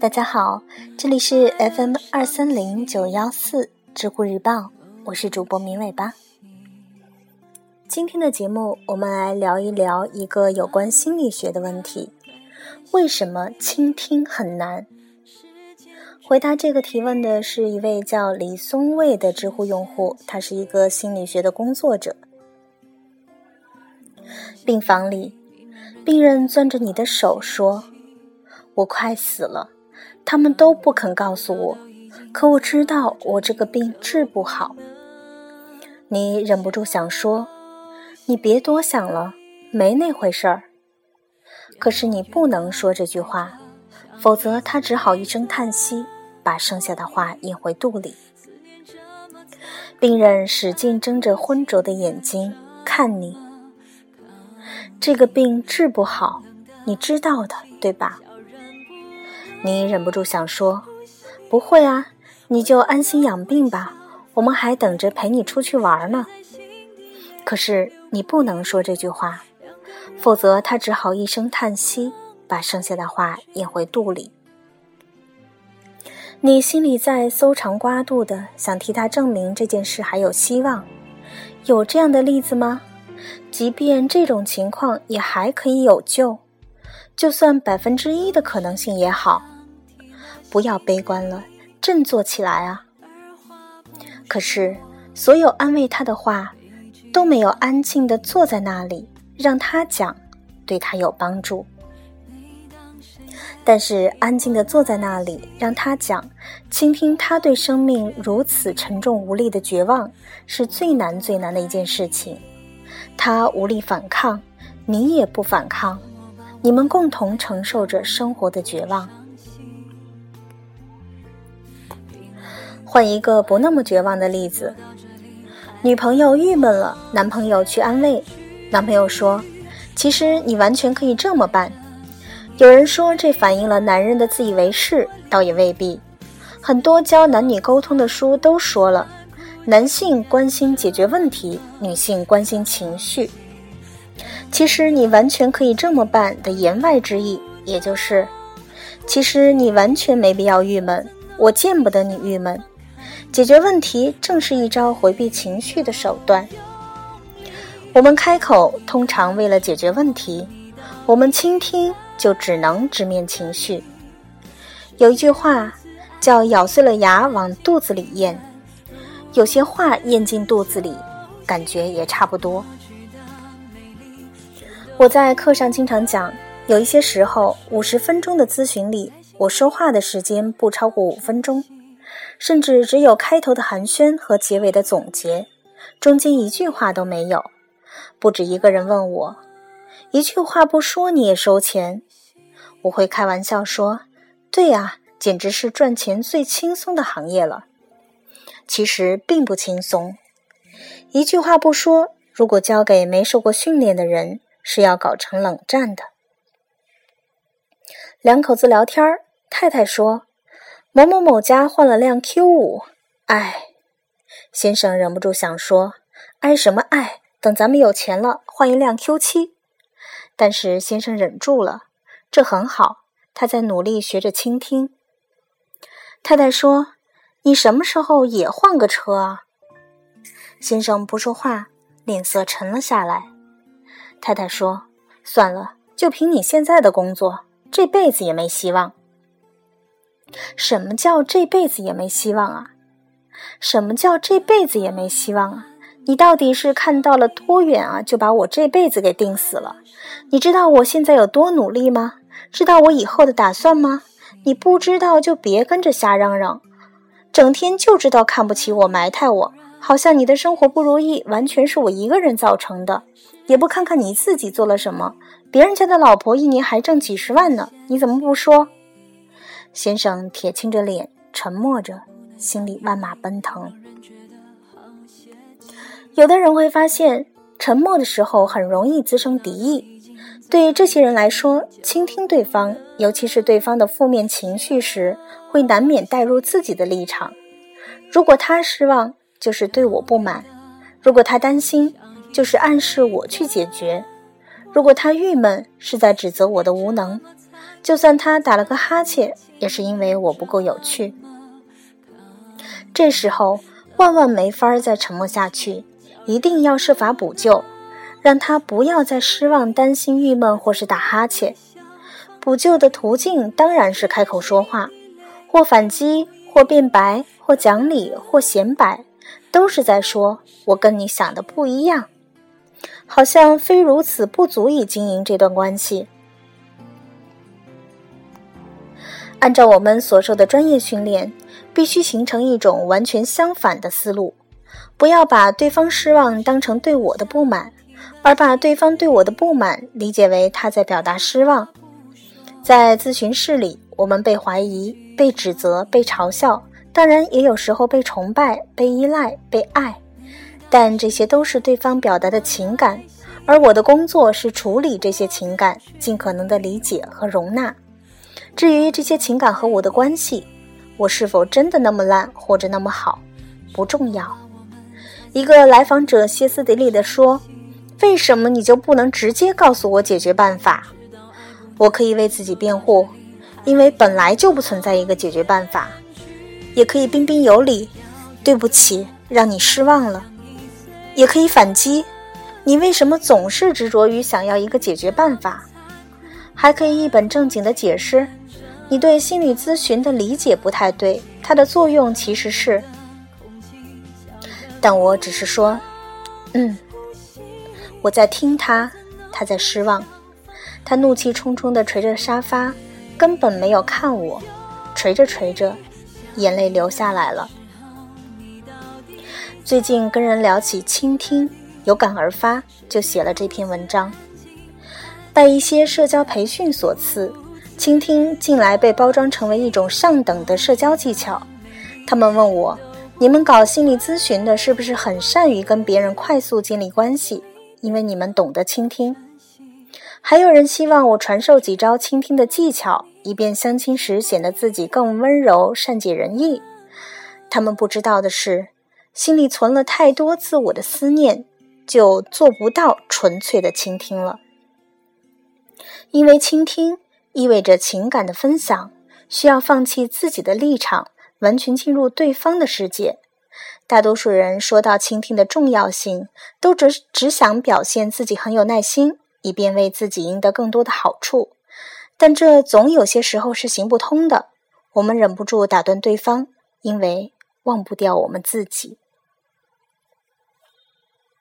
大家好，这里是 FM 二三零九幺四知乎日报，我是主播明尾巴。今天的节目，我们来聊一聊一个有关心理学的问题：为什么倾听很难？回答这个提问的是一位叫李松蔚的知乎用户，他是一个心理学的工作者。病房里，病人攥着你的手说：“我快死了。”他们都不肯告诉我，可我知道我这个病治不好。你忍不住想说：“你别多想了，没那回事儿。”可是你不能说这句话，否则他只好一声叹息，把剩下的话咽回肚里。病人使劲睁着浑浊的眼睛看你，这个病治不好，你知道的，对吧？你忍不住想说：“不会啊，你就安心养病吧，我们还等着陪你出去玩呢。”可是你不能说这句话，否则他只好一声叹息，把剩下的话咽回肚里。你心里在搜肠刮肚的想替他证明这件事还有希望，有这样的例子吗？即便这种情况也还可以有救。就算百分之一的可能性也好，不要悲观了，振作起来啊！可是，所有安慰他的话，都没有安静的坐在那里让他讲，对他有帮助。但是，安静的坐在那里让他讲，倾听他对生命如此沉重无力的绝望，是最难最难的一件事情。他无力反抗，你也不反抗。你们共同承受着生活的绝望。换一个不那么绝望的例子：女朋友郁闷了，男朋友去安慰。男朋友说：“其实你完全可以这么办。”有人说这反映了男人的自以为是，倒也未必。很多教男女沟通的书都说了，男性关心解决问题，女性关心情绪。其实你完全可以这么办的言外之意，也就是，其实你完全没必要郁闷，我见不得你郁闷。解决问题正是一招回避情绪的手段。我们开口通常为了解决问题，我们倾听就只能直面情绪。有一句话叫“咬碎了牙往肚子里咽”，有些话咽进肚子里，感觉也差不多。我在课上经常讲，有一些时候，五十分钟的咨询里，我说话的时间不超过五分钟，甚至只有开头的寒暄和结尾的总结，中间一句话都没有。不止一个人问我，一句话不说你也收钱？我会开玩笑说：“对呀，简直是赚钱最轻松的行业了。”其实并不轻松。一句话不说，如果交给没受过训练的人。是要搞成冷战的。两口子聊天儿，太太说：“某某某家换了辆 Q 五。”哎，先生忍不住想说：“哀什么哀？等咱们有钱了，换一辆 Q 七。”但是先生忍住了，这很好，他在努力学着倾听。太太说：“你什么时候也换个车啊？”先生不说话，脸色沉了下来。太太说：“算了，就凭你现在的工作，这辈子也没希望。”什么叫这辈子也没希望啊？什么叫这辈子也没希望啊？你到底是看到了多远啊？就把我这辈子给定死了？你知道我现在有多努力吗？知道我以后的打算吗？你不知道就别跟着瞎嚷嚷，整天就知道看不起我、埋汰我，好像你的生活不如意完全是我一个人造成的。也不看看你自己做了什么，别人家的老婆一年还挣几十万呢，你怎么不说？先生铁青着脸，沉默着，心里万马奔腾。有的人会发现，沉默的时候很容易滋生敌意。对于这些人来说，倾听对方，尤其是对方的负面情绪时，会难免带入自己的立场。如果他失望，就是对我不满；如果他担心，就是暗示我去解决。如果他郁闷，是在指责我的无能；就算他打了个哈欠，也是因为我不够有趣。这时候万万没法再沉默下去，一定要设法补救，让他不要再失望、担心、郁闷或是打哈欠。补救的途径当然是开口说话，或反击，或辩白，或讲理，或显摆，都是在说我跟你想的不一样。好像非如此不足以经营这段关系。按照我们所受的专业训练，必须形成一种完全相反的思路，不要把对方失望当成对我的不满，而把对方对我的不满理解为他在表达失望。在咨询室里，我们被怀疑、被指责、被嘲笑，当然也有时候被崇拜、被依赖、被爱，但这些都是对方表达的情感，而我的工作是处理这些情感，尽可能的理解和容纳。至于这些情感和我的关系，我是否真的那么烂或者那么好，不重要。一个来访者歇斯底里地说：“为什么你就不能直接告诉我解决办法？”我可以为自己辩护，因为本来就不存在一个解决办法。也可以彬彬有礼：“对不起，让你失望了。”也可以反击：“你为什么总是执着于想要一个解决办法？”还可以一本正经的解释。你对心理咨询的理解不太对，它的作用其实是……但我只是说，嗯，我在听他，他在失望，他怒气冲冲地捶着沙发，根本没有看我，捶着捶着，眼泪流下来了。最近跟人聊起倾听，有感而发，就写了这篇文章。拜一些社交培训所赐。倾听近来被包装成为一种上等的社交技巧。他们问我：“你们搞心理咨询的，是不是很善于跟别人快速建立关系？因为你们懂得倾听。”还有人希望我传授几招倾听的技巧，以便相亲时显得自己更温柔、善解人意。他们不知道的是，心里存了太多自我的思念，就做不到纯粹的倾听了。因为倾听。意味着情感的分享，需要放弃自己的立场，完全进入对方的世界。大多数人说到倾听的重要性，都只只想表现自己很有耐心，以便为自己赢得更多的好处。但这总有些时候是行不通的。我们忍不住打断对方，因为忘不掉我们自己。